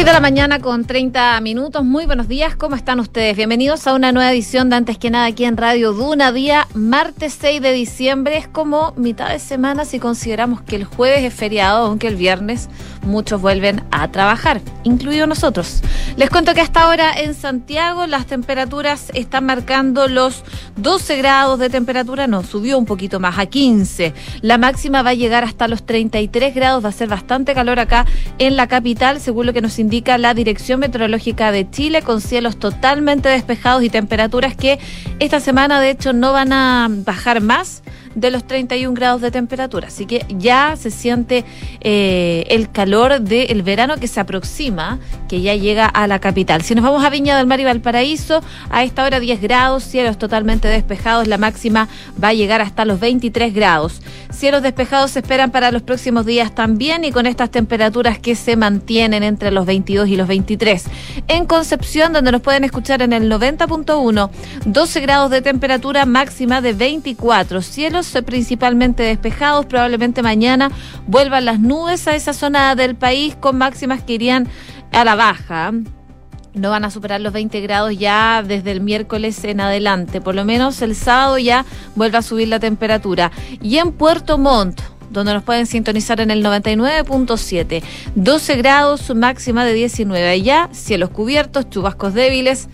6 de la mañana con 30 minutos. Muy buenos días, ¿cómo están ustedes? Bienvenidos a una nueva edición de Antes que nada aquí en Radio Duna, día martes 6 de diciembre. Es como mitad de semana si consideramos que el jueves es feriado, aunque el viernes muchos vuelven a trabajar, incluidos nosotros. Les cuento que hasta ahora en Santiago las temperaturas están marcando los 12 grados de temperatura, no, subió un poquito más, a 15. La máxima va a llegar hasta los 33 grados, va a ser bastante calor acá en la capital, según lo que nos indica la Dirección Meteorológica de Chile, con cielos totalmente despejados y temperaturas que esta semana de hecho no van a bajar más de los 31 grados de temperatura. Así que ya se siente eh, el calor del verano que se aproxima, que ya llega a la capital. Si nos vamos a Viña del Mar y Valparaíso, a esta hora 10 grados, cielos totalmente despejados, la máxima va a llegar hasta los 23 grados. Cielos despejados se esperan para los próximos días también y con estas temperaturas que se mantienen entre los 22 y los 23. En Concepción, donde nos pueden escuchar en el 90.1, 12 grados de temperatura máxima de 24. Cielos principalmente despejados. Probablemente mañana vuelvan las nubes a esa zona del país con máximas que irían a la baja no van a superar los 20 grados ya desde el miércoles en adelante. Por lo menos el sábado ya vuelve a subir la temperatura. Y en Puerto Montt, donde nos pueden sintonizar en el 99.7, 12 grados, máxima de 19. Allá, cielos cubiertos, chubascos débiles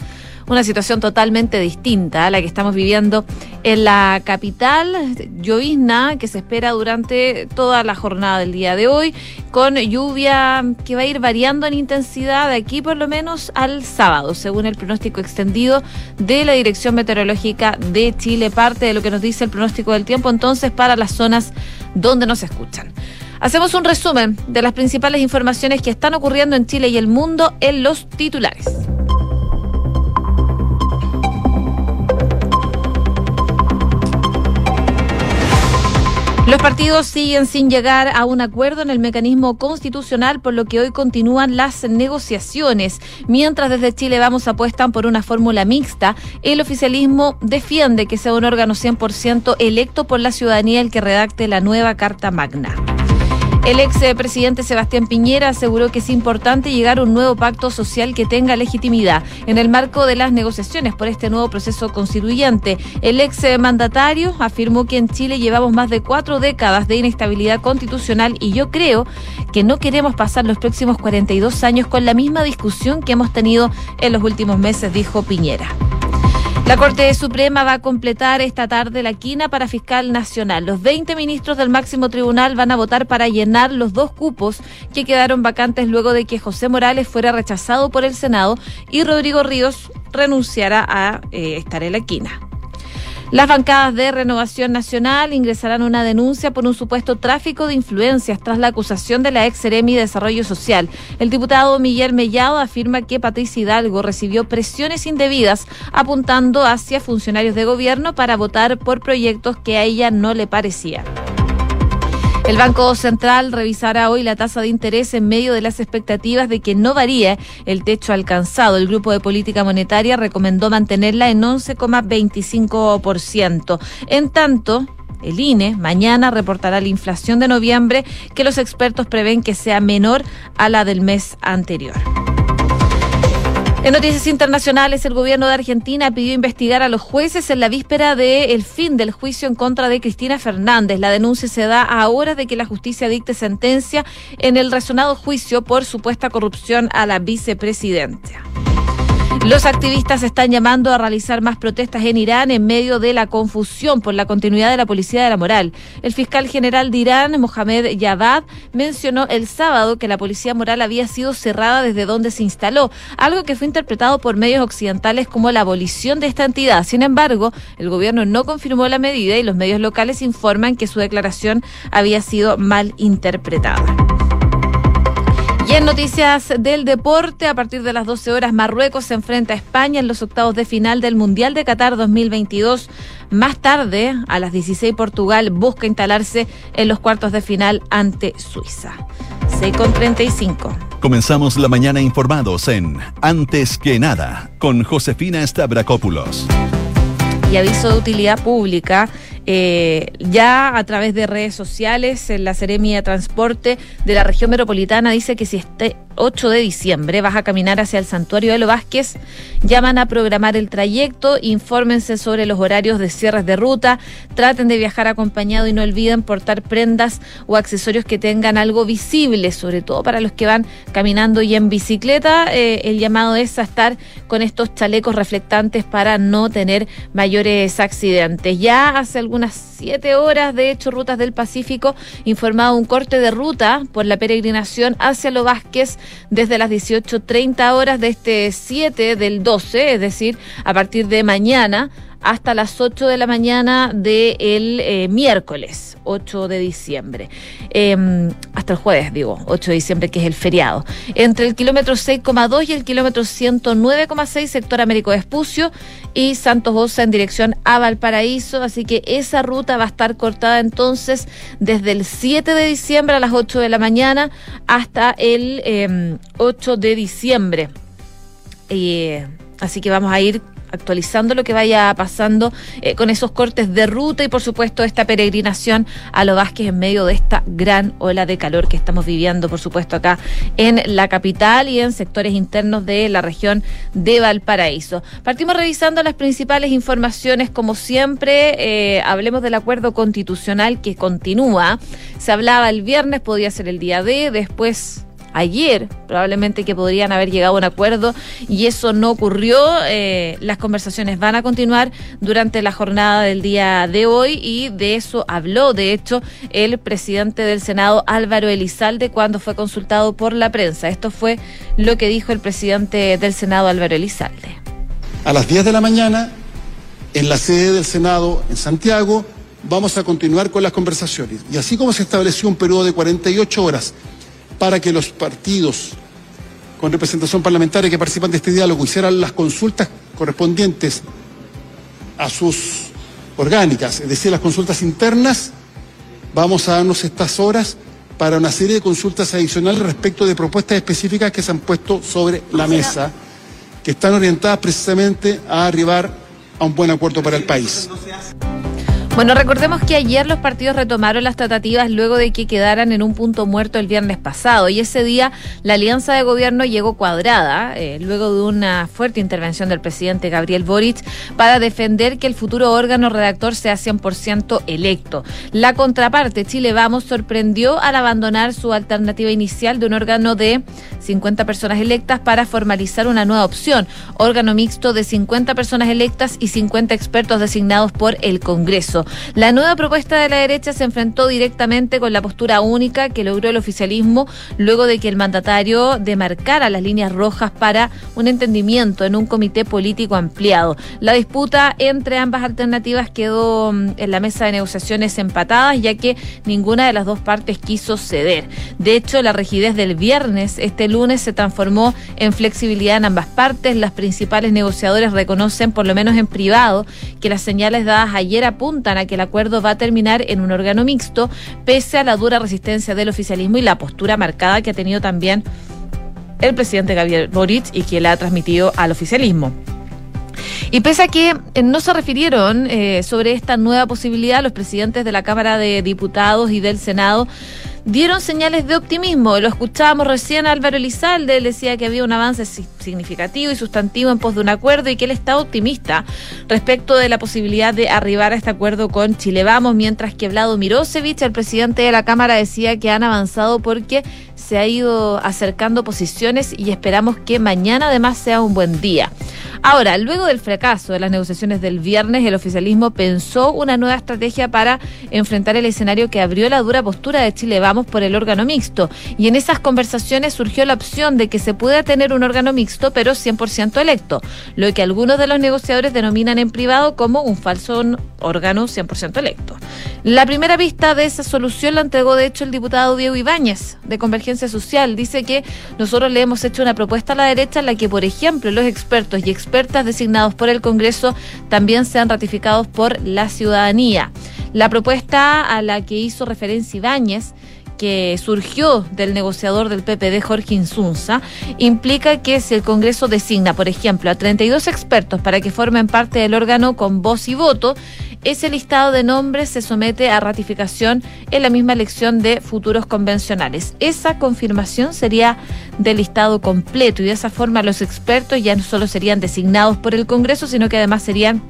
una situación totalmente distinta a la que estamos viviendo en la capital. Llovizna que se espera durante toda la jornada del día de hoy, con lluvia que va a ir variando en intensidad de aquí por lo menos al sábado, según el pronóstico extendido de la Dirección Meteorológica de Chile, parte de lo que nos dice el pronóstico del tiempo entonces para las zonas donde nos escuchan. Hacemos un resumen de las principales informaciones que están ocurriendo en Chile y el mundo en los titulares. Los partidos siguen sin llegar a un acuerdo en el mecanismo constitucional, por lo que hoy continúan las negociaciones. Mientras desde Chile Vamos apuestan por una fórmula mixta, el oficialismo defiende que sea un órgano 100% electo por la ciudadanía el que redacte la nueva Carta Magna. El ex presidente Sebastián Piñera aseguró que es importante llegar a un nuevo pacto social que tenga legitimidad en el marco de las negociaciones por este nuevo proceso constituyente. El ex mandatario afirmó que en Chile llevamos más de cuatro décadas de inestabilidad constitucional y yo creo que no queremos pasar los próximos 42 años con la misma discusión que hemos tenido en los últimos meses, dijo Piñera. La Corte Suprema va a completar esta tarde la quina para fiscal nacional. Los 20 ministros del máximo tribunal van a votar para llenar los dos cupos que quedaron vacantes luego de que José Morales fuera rechazado por el Senado y Rodrigo Ríos renunciara a eh, estar en la quina. Las bancadas de Renovación Nacional ingresarán una denuncia por un supuesto tráfico de influencias tras la acusación de la ex Seremi de Desarrollo Social. El diputado Miguel Mellado afirma que Patricia Hidalgo recibió presiones indebidas apuntando hacia funcionarios de gobierno para votar por proyectos que a ella no le parecían. El Banco Central revisará hoy la tasa de interés en medio de las expectativas de que no varíe el techo alcanzado. El Grupo de Política Monetaria recomendó mantenerla en 11,25%. En tanto, el INE mañana reportará la inflación de noviembre que los expertos prevén que sea menor a la del mes anterior. En noticias internacionales, el gobierno de Argentina pidió investigar a los jueces en la víspera del fin del juicio en contra de Cristina Fernández. La denuncia se da a horas de que la justicia dicte sentencia en el resonado juicio por supuesta corrupción a la vicepresidenta. Los activistas están llamando a realizar más protestas en Irán en medio de la confusión por la continuidad de la policía de la moral. El fiscal general de Irán, Mohamed Yavad, mencionó el sábado que la policía moral había sido cerrada desde donde se instaló, algo que fue interpretado por medios occidentales como la abolición de esta entidad. Sin embargo, el gobierno no confirmó la medida y los medios locales informan que su declaración había sido mal interpretada. En noticias del deporte, a partir de las 12 horas, Marruecos se enfrenta a España en los octavos de final del Mundial de Qatar 2022. Más tarde, a las 16, Portugal busca instalarse en los cuartos de final ante Suiza. 6 con 35. Comenzamos la mañana informados en Antes que nada con Josefina Stavrakopoulos. Y aviso de utilidad pública eh, ya a través de redes sociales, en la Seremia de Transporte de la región metropolitana dice que si este 8 de diciembre vas a caminar hacia el santuario de Lo Vázquez, llaman a programar el trayecto, infórmense sobre los horarios de cierres de ruta, traten de viajar acompañado y no olviden portar prendas o accesorios que tengan algo visible, sobre todo para los que van caminando y en bicicleta. Eh, el llamado es a estar con estos chalecos reflectantes para no tener mayores accidentes. Ya hace algunas siete horas, de hecho, Rutas del Pacífico informado un corte de ruta por la peregrinación hacia Lo Vázquez desde las 18.30 horas de este 7 del 12, es decir, a partir de mañana hasta las 8 de la mañana del eh, miércoles 8 de diciembre. Em, hasta el jueves, digo, 8 de diciembre, que es el feriado. Entre el kilómetro 6,2 y el kilómetro 109,6, sector Américo Espucio y Santos Osa en dirección a Valparaíso. Así que esa ruta va a estar cortada entonces desde el 7 de diciembre a las 8 de la mañana hasta el 8 em, de diciembre. Eh, así que vamos a ir actualizando lo que vaya pasando eh, con esos cortes de ruta y por supuesto esta peregrinación a Lo Vázquez en medio de esta gran ola de calor que estamos viviendo por supuesto acá en la capital y en sectores internos de la región de Valparaíso. Partimos revisando las principales informaciones como siempre, eh, hablemos del acuerdo constitucional que continúa. Se hablaba el viernes, podía ser el día de, después ayer, probablemente que podrían haber llegado a un acuerdo y eso no ocurrió. Eh, las conversaciones van a continuar durante la jornada del día de hoy y de eso habló, de hecho, el presidente del Senado, Álvaro Elizalde, cuando fue consultado por la prensa. Esto fue lo que dijo el presidente del Senado, Álvaro Elizalde. A las 10 de la mañana, en la sede del Senado en Santiago, vamos a continuar con las conversaciones. Y así como se estableció un periodo de 48 horas para que los partidos con representación parlamentaria que participan de este diálogo hicieran las consultas correspondientes a sus orgánicas, es decir, las consultas internas, vamos a darnos estas horas para una serie de consultas adicionales respecto de propuestas específicas que se han puesto sobre la mesa, que están orientadas precisamente a arribar a un buen acuerdo para el país. Bueno, recordemos que ayer los partidos retomaron las tratativas luego de que quedaran en un punto muerto el viernes pasado y ese día la alianza de gobierno llegó cuadrada eh, luego de una fuerte intervención del presidente Gabriel Boric para defender que el futuro órgano redactor sea 100% electo. La contraparte, Chile Vamos, sorprendió al abandonar su alternativa inicial de un órgano de 50 personas electas para formalizar una nueva opción, órgano mixto de 50 personas electas y 50 expertos designados por el Congreso. La nueva propuesta de la derecha se enfrentó directamente con la postura única que logró el oficialismo luego de que el mandatario demarcara las líneas rojas para un entendimiento en un comité político ampliado. La disputa entre ambas alternativas quedó mm, en la mesa de negociaciones empatadas ya que ninguna de las dos partes quiso ceder. De hecho, la rigidez del viernes, este lunes, se transformó en flexibilidad en ambas partes. Las principales negociadores reconocen, por lo menos en privado, que las señales dadas ayer apuntan que el acuerdo va a terminar en un órgano mixto, pese a la dura resistencia del oficialismo y la postura marcada que ha tenido también el presidente Gabriel Boric y que la ha transmitido al oficialismo. Y pese a que eh, no se refirieron eh, sobre esta nueva posibilidad, los presidentes de la Cámara de Diputados y del Senado dieron señales de optimismo. Lo escuchábamos recién Álvaro Elizalde, él decía que había un avance significativo y sustantivo en pos de un acuerdo y que él está optimista respecto de la posibilidad de arribar a este acuerdo con Chile Vamos, mientras que Vlado Mirosevich, el presidente de la Cámara, decía que han avanzado porque se ha ido acercando posiciones y esperamos que mañana además sea un buen día. Ahora, luego del fracaso de las negociaciones del viernes, el oficialismo pensó una nueva estrategia para enfrentar el escenario que abrió la dura postura de Chile Vamos por el órgano mixto. Y en esas conversaciones surgió la opción de que se pueda tener un órgano mixto, pero 100% electo, lo que algunos de los negociadores denominan en privado como un falso órgano 100% electo. La primera vista de esa solución la entregó, de hecho, el diputado Diego Ibáñez, de Convergencia Social. Dice que nosotros le hemos hecho una propuesta a la derecha en la que, por ejemplo, los expertos y expertos designados por el Congreso también sean ratificados por la ciudadanía. La propuesta a la que hizo referencia Ibáñez que surgió del negociador del PPD, Jorge Insunza, implica que si el Congreso designa, por ejemplo, a 32 expertos para que formen parte del órgano con voz y voto, ese listado de nombres se somete a ratificación en la misma elección de futuros convencionales. Esa confirmación sería del listado completo y de esa forma los expertos ya no solo serían designados por el Congreso, sino que además serían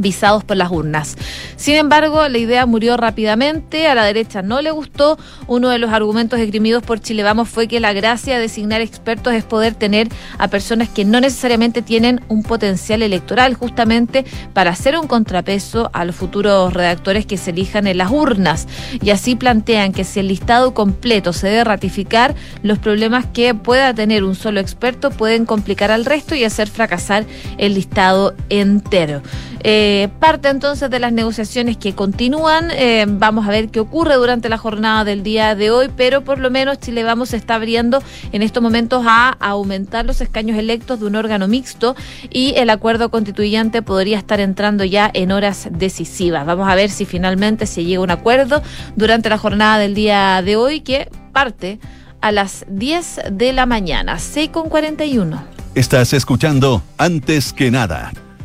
visados por las urnas. Sin embargo, la idea murió rápidamente, a la derecha no le gustó. Uno de los argumentos esgrimidos por Chile Vamos fue que la gracia de designar expertos es poder tener a personas que no necesariamente tienen un potencial electoral, justamente para hacer un contrapeso a los futuros redactores que se elijan en las urnas. Y así plantean que si el listado completo se debe ratificar, los problemas que pueda tener un solo experto pueden complicar al resto y hacer fracasar el listado entero. Eh, parte entonces de las negociaciones que continúan. Eh, vamos a ver qué ocurre durante la jornada del día de hoy, pero por lo menos Chile Vamos se está abriendo en estos momentos a aumentar los escaños electos de un órgano mixto y el acuerdo constituyente podría estar entrando ya en horas decisivas. Vamos a ver si finalmente se llega a un acuerdo durante la jornada del día de hoy que parte a las 10 de la mañana, 6 con 41. Estás escuchando Antes que nada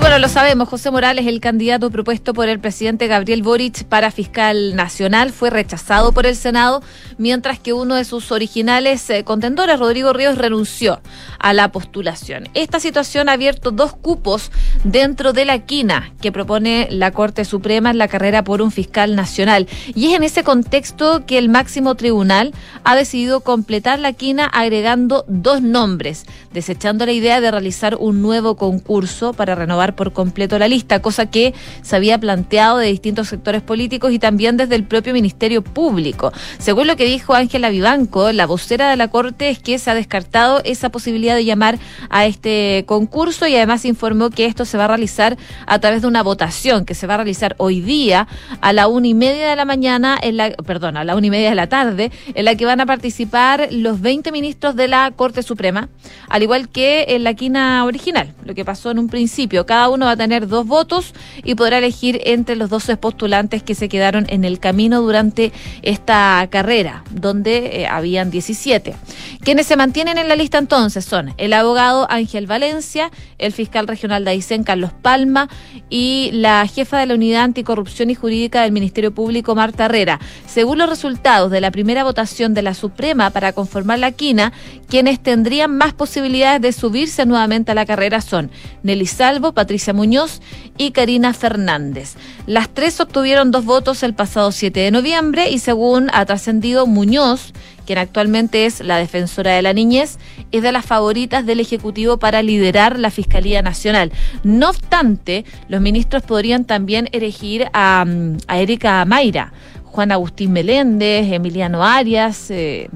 Bueno, lo sabemos, José Morales, el candidato propuesto por el presidente Gabriel Boric para fiscal nacional, fue rechazado por el Senado, mientras que uno de sus originales eh, contendores, Rodrigo Ríos, renunció a la postulación. Esta situación ha abierto dos cupos dentro de la quina que propone la Corte Suprema en la carrera por un fiscal nacional. Y es en ese contexto que el máximo tribunal ha decidido completar la quina agregando dos nombres, desechando la idea de realizar un nuevo concurso para renovar por completo la lista, cosa que se había planteado de distintos sectores políticos y también desde el propio Ministerio Público. Según lo que dijo Ángela Vivanco, la vocera de la Corte, es que se ha descartado esa posibilidad de llamar a este concurso y además informó que esto se va a realizar a través de una votación que se va a realizar hoy día a la una y media de la mañana, en la, perdón, a la una y media de la tarde, en la que van a participar los 20 ministros de la Corte Suprema, al igual que en la quina original, lo que pasó en un principio cada uno va a tener dos votos y podrá elegir entre los 12 postulantes que se quedaron en el camino durante esta carrera, donde eh, habían 17. Quienes se mantienen en la lista entonces son el abogado Ángel Valencia, el fiscal regional de Aysén, Carlos Palma, y la jefa de la Unidad Anticorrupción y Jurídica del Ministerio Público, Marta Herrera. Según los resultados de la primera votación de la Suprema para conformar la quina, quienes tendrían más posibilidades de subirse nuevamente a la carrera son Nelly Salvo, Patricia Muñoz y Karina Fernández. Las tres obtuvieron dos votos el pasado 7 de noviembre y según ha trascendido Muñoz, quien actualmente es la defensora de la niñez, es de las favoritas del Ejecutivo para liderar la Fiscalía Nacional. No obstante, los ministros podrían también elegir a, a Erika Mayra, Juan Agustín Meléndez, Emiliano Arias, eh,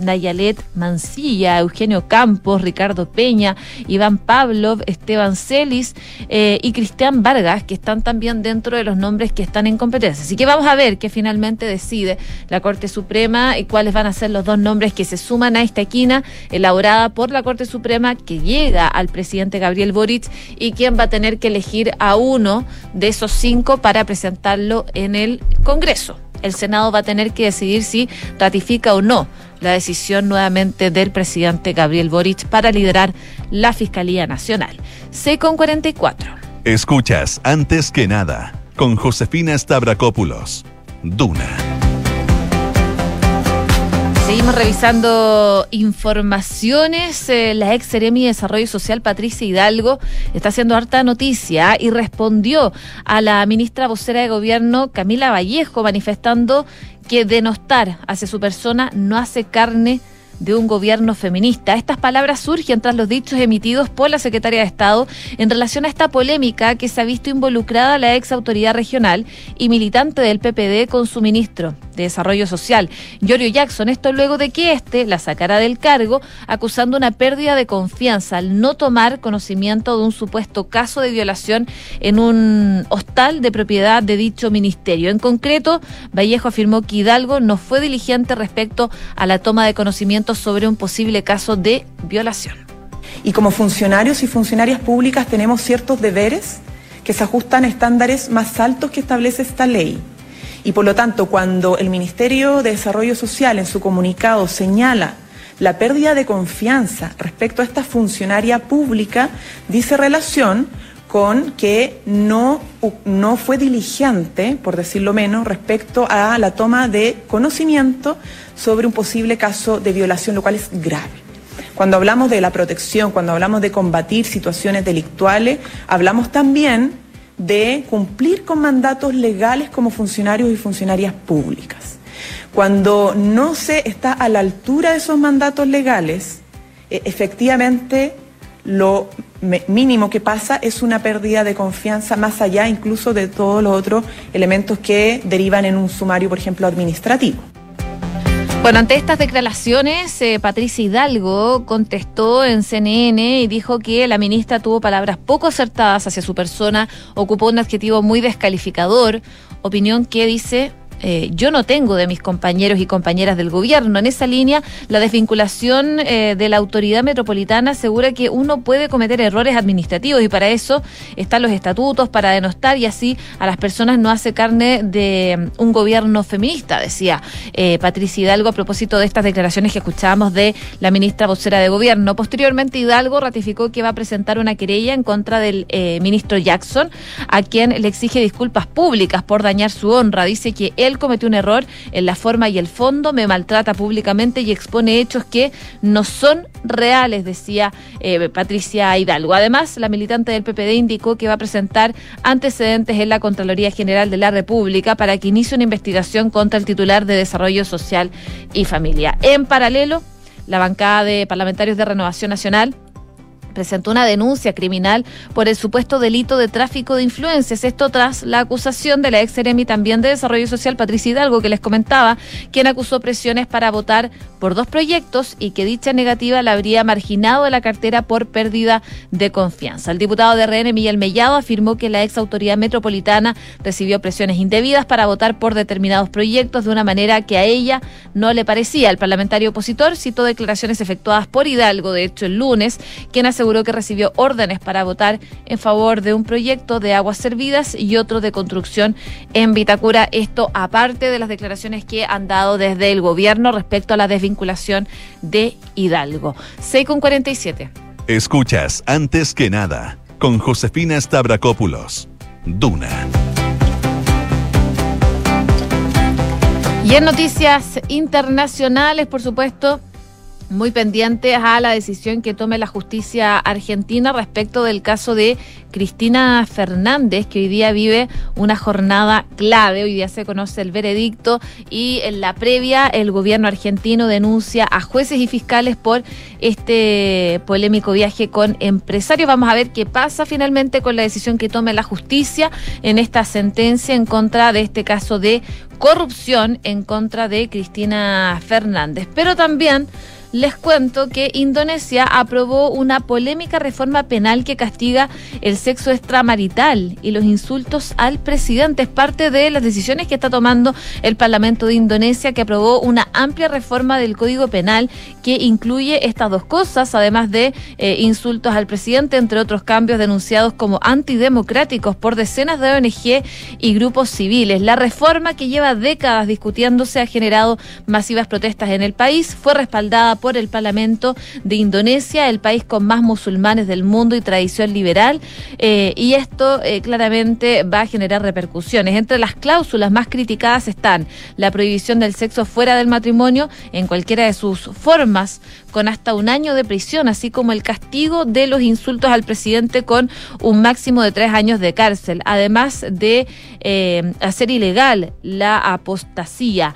Nayalet Mancilla, Eugenio Campos, Ricardo Peña, Iván Pavlov, Esteban Celis eh, y Cristian Vargas, que están también dentro de los nombres que están en competencia. Así que vamos a ver qué finalmente decide la Corte Suprema y cuáles van a ser los dos nombres que se suman a esta quina elaborada por la Corte Suprema que llega al presidente Gabriel Boric y quien va a tener que elegir a uno de esos cinco para presentarlo en el Congreso el Senado va a tener que decidir si ratifica o no la decisión nuevamente del presidente Gabriel Boric para liderar la Fiscalía Nacional. C con 44. Escuchas antes que nada con Josefina Stavrakopoulos. Duna. Seguimos revisando informaciones. Eh, la ex Seremi de Desarrollo Social, Patricia Hidalgo, está haciendo harta noticia y respondió a la ministra vocera de Gobierno, Camila Vallejo, manifestando que denostar hacia su persona no hace carne de un gobierno feminista. Estas palabras surgen tras los dichos emitidos por la secretaria de Estado en relación a esta polémica que se ha visto involucrada la ex autoridad regional y militante del PPD con su ministro de Desarrollo Social, Giorgio Jackson. Esto luego de que éste la sacara del cargo acusando una pérdida de confianza al no tomar conocimiento de un supuesto caso de violación en un hostal de propiedad de dicho ministerio. En concreto, Vallejo afirmó que Hidalgo no fue diligente respecto a la toma de conocimiento sobre un posible caso de violación. Y como funcionarios y funcionarias públicas tenemos ciertos deberes que se ajustan a estándares más altos que establece esta ley. Y por lo tanto, cuando el Ministerio de Desarrollo Social en su comunicado señala la pérdida de confianza respecto a esta funcionaria pública, dice relación con que no, no fue diligente, por decirlo menos, respecto a la toma de conocimiento sobre un posible caso de violación, lo cual es grave. Cuando hablamos de la protección, cuando hablamos de combatir situaciones delictuales, hablamos también de cumplir con mandatos legales como funcionarios y funcionarias públicas. Cuando no se está a la altura de esos mandatos legales, e, efectivamente lo mínimo que pasa es una pérdida de confianza más allá incluso de todos los otros elementos que derivan en un sumario, por ejemplo, administrativo. Bueno, ante estas declaraciones, eh, Patricia Hidalgo contestó en CNN y dijo que la ministra tuvo palabras poco acertadas hacia su persona, ocupó un adjetivo muy descalificador, opinión que dice eh, yo no tengo de mis compañeros y compañeras del gobierno. En esa línea, la desvinculación eh, de la autoridad metropolitana asegura que uno puede cometer errores administrativos y para eso están los estatutos, para denostar y así a las personas no hace carne de mm, un gobierno feminista, decía eh, Patricia Hidalgo a propósito de estas declaraciones que escuchábamos de la ministra vocera de gobierno. Posteriormente, Hidalgo ratificó que va a presentar una querella en contra del ministro Jackson, a quien le exige disculpas públicas por dañar su honra. Dice que él cometió un error en la forma y el fondo, me maltrata públicamente y expone hechos que no son reales, decía eh, Patricia Hidalgo. Además, la militante del PPD indicó que va a presentar antecedentes en la Contraloría General de la República para que inicie una investigación contra el titular de Desarrollo Social y Familia. En paralelo, la bancada de parlamentarios de Renovación Nacional presentó una denuncia criminal por el supuesto delito de tráfico de influencias. Esto tras la acusación de la ex también de Desarrollo Social, Patricia Hidalgo, que les comentaba, quien acusó presiones para votar por dos proyectos y que dicha negativa la habría marginado de la cartera por pérdida de confianza. El diputado de RN, Miguel Mellado, afirmó que la ex autoridad metropolitana recibió presiones indebidas para votar por determinados proyectos de una manera que a ella no le parecía. El parlamentario opositor citó declaraciones efectuadas por Hidalgo, de hecho el lunes, quien hace aseguró que recibió órdenes para votar en favor de un proyecto de aguas servidas y otro de construcción en Vitacura. Esto aparte de las declaraciones que han dado desde el gobierno respecto a la desvinculación de Hidalgo. 6 con 47. Escuchas antes que nada con Josefina Stavrakopoulos. Duna. Y en noticias internacionales, por supuesto, muy pendientes a la decisión que tome la justicia argentina respecto del caso de Cristina Fernández, que hoy día vive una jornada clave. Hoy día se conoce el veredicto y en la previa el gobierno argentino denuncia a jueces y fiscales por este polémico viaje con empresarios. Vamos a ver qué pasa finalmente con la decisión que tome la justicia en esta sentencia en contra de este caso de corrupción en contra de Cristina Fernández. Pero también les cuento que Indonesia aprobó una polémica reforma penal que castiga el sexo extramarital y los insultos al presidente. Es parte de las decisiones que está tomando el Parlamento de Indonesia, que aprobó una amplia reforma del Código Penal que incluye estas dos cosas, además de eh, insultos al presidente, entre otros cambios denunciados como antidemocráticos por decenas de ONG y grupos civiles. La reforma que lleva décadas discutiéndose ha generado masivas protestas en el país, fue respaldada por el Parlamento de Indonesia, el país con más musulmanes del mundo y tradición liberal, eh, y esto eh, claramente va a generar repercusiones. Entre las cláusulas más criticadas están la prohibición del sexo fuera del matrimonio en cualquiera de sus formas, con hasta un año de prisión, así como el castigo de los insultos al presidente con un máximo de tres años de cárcel, además de eh, hacer ilegal la apostasía.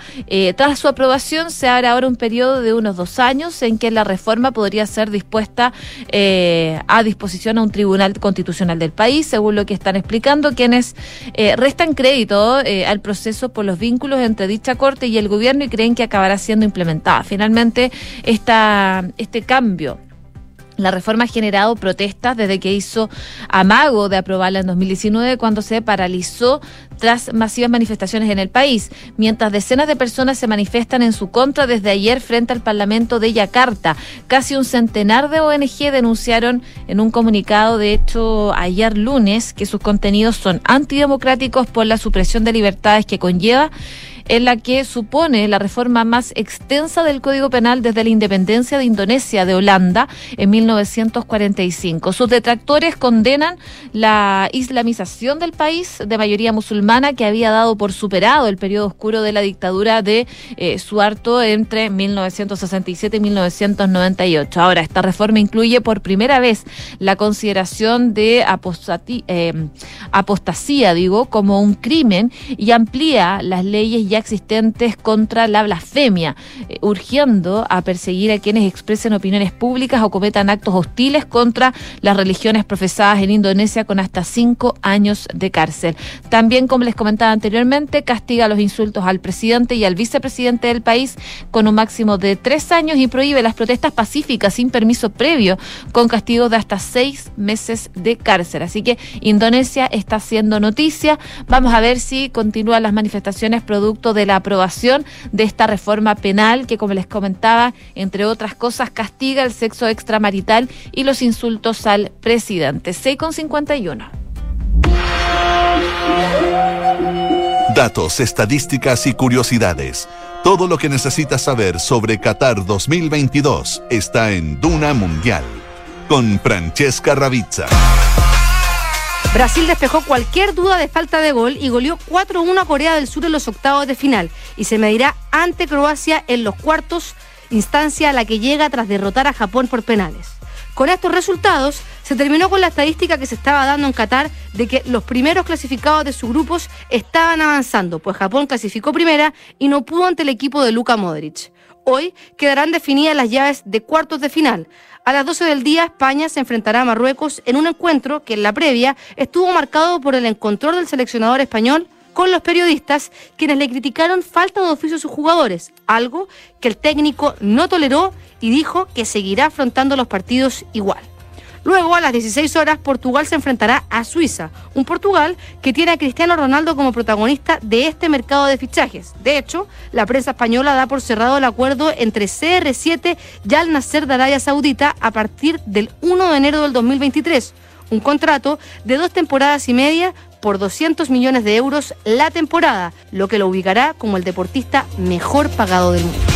tras su aprobación se abre ahora un periodo de unos dos años en que la reforma podría ser dispuesta eh, a disposición a un tribunal constitucional del país, según lo que están explicando quienes eh, restan crédito eh, al proceso por los vínculos entre dicha corte y el gobierno y creen que acabará siendo implementada. Finalmente, esta, este cambio La reforma ha generado protestas desde que hizo amago de aprobarla en 2019 cuando se paralizó tras masivas manifestaciones en el país, mientras decenas de personas se manifiestan en su contra desde ayer frente al Parlamento de Yakarta. Casi un centenar de ONG denunciaron en un comunicado, de hecho, ayer lunes, que sus contenidos son antidemocráticos por la supresión de libertades que conlleva en la que supone la reforma más extensa del Código Penal desde la independencia de Indonesia de Holanda en 1945. Sus detractores condenan la islamización del país de mayoría musulmana que había dado por superado el periodo oscuro de la dictadura de eh, Suarto entre 1967 y 1998. Ahora, esta reforma incluye por primera vez la consideración de eh, apostasía, digo, como un crimen y amplía las leyes existentes contra la blasfemia, eh, urgiendo a perseguir a quienes expresen opiniones públicas o cometan actos hostiles contra las religiones profesadas en Indonesia con hasta cinco años de cárcel. También, como les comentaba anteriormente, castiga los insultos al presidente y al vicepresidente del país con un máximo de tres años y prohíbe las protestas pacíficas sin permiso previo con castigos de hasta seis meses de cárcel. Así que Indonesia está haciendo noticia. Vamos a ver si continúan las manifestaciones producto de la aprobación de esta reforma penal que, como les comentaba, entre otras cosas, castiga el sexo extramarital y los insultos al presidente. 6,51. Datos, estadísticas y curiosidades. Todo lo que necesitas saber sobre Qatar 2022 está en Duna Mundial con Francesca Ravizza. Brasil despejó cualquier duda de falta de gol y goleó 4-1 a Corea del Sur en los octavos de final y se medirá ante Croacia en los cuartos, instancia a la que llega tras derrotar a Japón por penales. Con estos resultados, se terminó con la estadística que se estaba dando en Qatar de que los primeros clasificados de sus grupos estaban avanzando, pues Japón clasificó primera y no pudo ante el equipo de Luka Modric. Hoy quedarán definidas las llaves de cuartos de final. A las 12 del día, España se enfrentará a Marruecos en un encuentro que en la previa estuvo marcado por el encontrón del seleccionador español con los periodistas, quienes le criticaron falta de oficio a sus jugadores, algo que el técnico no toleró y dijo que seguirá afrontando los partidos igual. Luego, a las 16 horas, Portugal se enfrentará a Suiza, un Portugal que tiene a Cristiano Ronaldo como protagonista de este mercado de fichajes. De hecho, la prensa española da por cerrado el acuerdo entre CR7 y Al Nasser de Arabia Saudita a partir del 1 de enero del 2023. Un contrato de dos temporadas y media por 200 millones de euros la temporada, lo que lo ubicará como el deportista mejor pagado del mundo.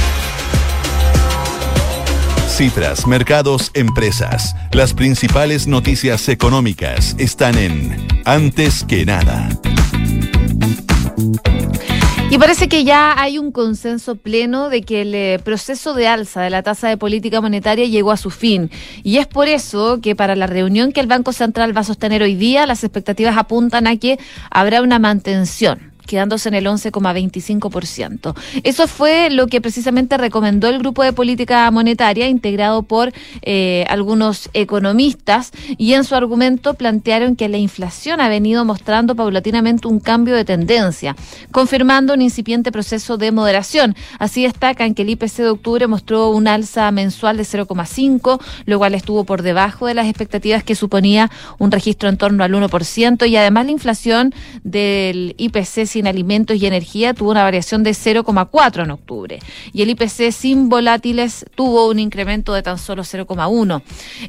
Cifras, mercados, empresas. Las principales noticias económicas están en Antes que nada. Y parece que ya hay un consenso pleno de que el eh, proceso de alza de la tasa de política monetaria llegó a su fin. Y es por eso que para la reunión que el Banco Central va a sostener hoy día, las expectativas apuntan a que habrá una mantención quedándose en el 11,25%. Eso fue lo que precisamente recomendó el Grupo de Política Monetaria, integrado por eh, algunos economistas, y en su argumento plantearon que la inflación ha venido mostrando paulatinamente un cambio de tendencia, confirmando un incipiente proceso de moderación. Así destacan que el IPC de octubre mostró un alza mensual de 0,5, lo cual estuvo por debajo de las expectativas que suponía un registro en torno al 1%, y además la inflación del IPC sin alimentos y energía tuvo una variación de 0,4 en octubre y el IPC sin volátiles tuvo un incremento de tan solo 0,1.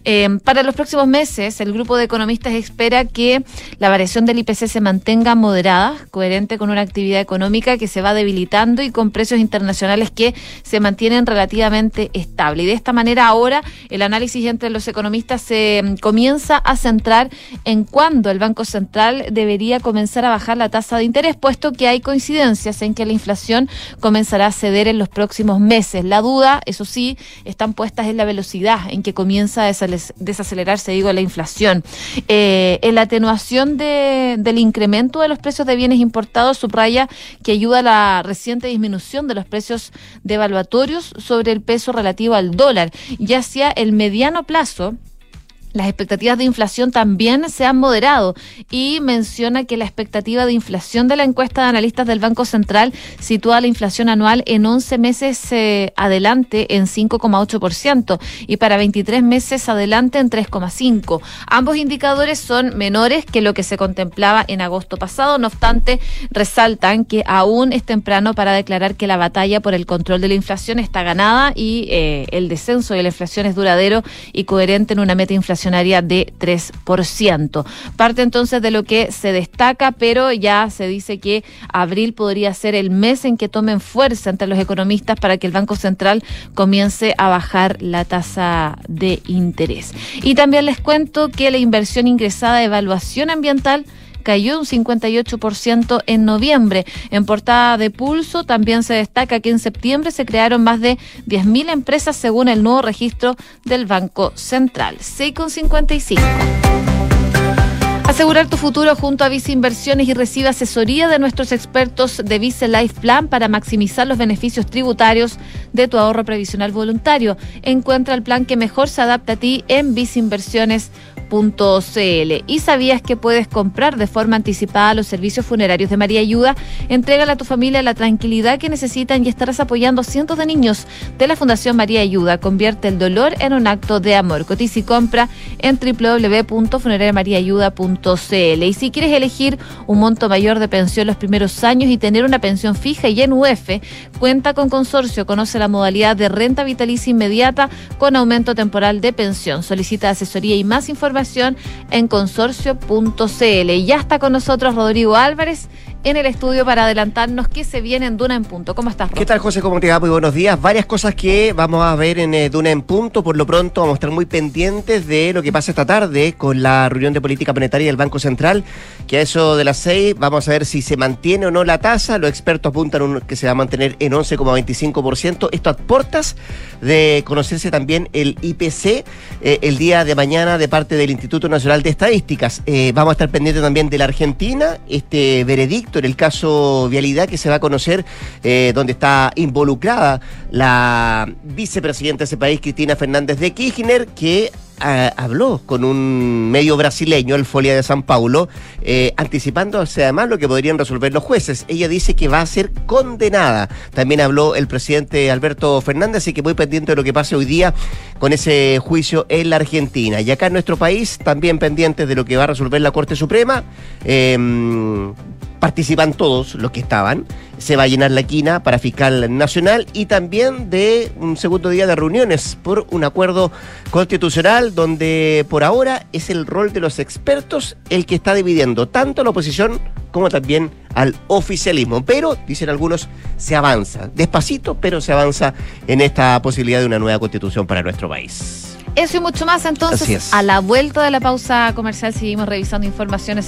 Eh, para los próximos meses, el grupo de economistas espera que la variación del IPC se mantenga moderada, coherente con una actividad económica que se va debilitando y con precios internacionales que se mantienen relativamente estables. Y de esta manera ahora el análisis entre los economistas se mm, comienza a centrar en cuándo el Banco Central debería comenzar a bajar la tasa de interés, pues que hay coincidencias en que la inflación comenzará a ceder en los próximos meses. La duda, eso sí, están puestas en la velocidad en que comienza a desacelerarse, digo, la inflación. Eh, en la atenuación del incremento de los precios de bienes importados subraya que ayuda a la reciente disminución de los precios devaluatorios sobre el peso relativo al dólar. Ya hacia el mediano plazo, las expectativas de inflación también se han moderado y menciona que la expectativa de inflación de la encuesta de analistas del Banco Central sitúa la inflación anual en 11 meses eh, adelante en 5,8% y para 23 meses adelante en 3,5%. Ambos indicadores son menores que lo que se contemplaba en agosto pasado, no obstante, resaltan que aún es temprano para declarar que la batalla por el control de la inflación está ganada y eh, el descenso de la inflación es duradero y coherente en una meta inflación de 3%. Parte entonces de lo que se destaca, pero ya se dice que abril podría ser el mes en que tomen fuerza entre los economistas para que el Banco Central comience a bajar la tasa de interés. Y también les cuento que la inversión ingresada de evaluación ambiental cayó un 58% en noviembre. En portada de Pulso también se destaca que en septiembre se crearon más de 10.000 empresas según el nuevo registro del Banco Central. 6,55. Asegurar tu futuro junto a Vice Inversiones y recibe asesoría de nuestros expertos de Vice Life Plan para maximizar los beneficios tributarios de tu ahorro previsional voluntario. Encuentra el plan que mejor se adapta a ti en viceinversiones.com cl ¿Y sabías que puedes comprar de forma anticipada los servicios funerarios de María Ayuda? Entrégale a tu familia la tranquilidad que necesitan y estarás apoyando a cientos de niños de la Fundación María Ayuda. Convierte el dolor en un acto de amor. Cotiza y compra en www.funerariamariaayuda.cl. Y si quieres elegir un monto mayor de pensión los primeros años y tener una pensión fija y en UF, cuenta con consorcio. Conoce la modalidad de renta vitalicia inmediata con aumento temporal de pensión. Solicita asesoría y más información en consorcio.cl. Y ya está con nosotros Rodrigo Álvarez en el estudio para adelantarnos qué se viene en Duna en Punto. ¿Cómo estás, ¿Qué tal, José? ¿Cómo te va? Muy buenos días. Varias cosas que vamos a ver en eh, Duna en Punto. Por lo pronto vamos a estar muy pendientes de lo que pasa esta tarde con la reunión de política monetaria del Banco Central, que a eso de las seis vamos a ver si se mantiene o no la tasa. Los expertos apuntan que se va a mantener en 11,25%. Esto a portas de conocerse también el IPC eh, el día de mañana de parte del Instituto Nacional de Estadísticas. Eh, vamos a estar pendientes también de la Argentina, este veredicto en el caso Vialidad que se va a conocer, eh, donde está involucrada la vicepresidenta de ese país, Cristina Fernández de Kirchner, que habló con un medio brasileño, el Folia de San Paulo, eh, anticipándose además lo que podrían resolver los jueces. Ella dice que va a ser condenada. También habló el presidente Alberto Fernández, así que muy pendiente de lo que pase hoy día con ese juicio en la Argentina. Y acá en nuestro país, también pendientes de lo que va a resolver la Corte Suprema. Eh, participan todos los que estaban. Se va a llenar la quina para fiscal nacional y también de un segundo día de reuniones por un acuerdo constitucional donde por ahora es el rol de los expertos el que está dividiendo tanto a la oposición como también al oficialismo. Pero, dicen algunos, se avanza, despacito, pero se avanza en esta posibilidad de una nueva constitución para nuestro país. Eso y mucho más entonces. A la vuelta de la pausa comercial seguimos revisando informaciones aquí.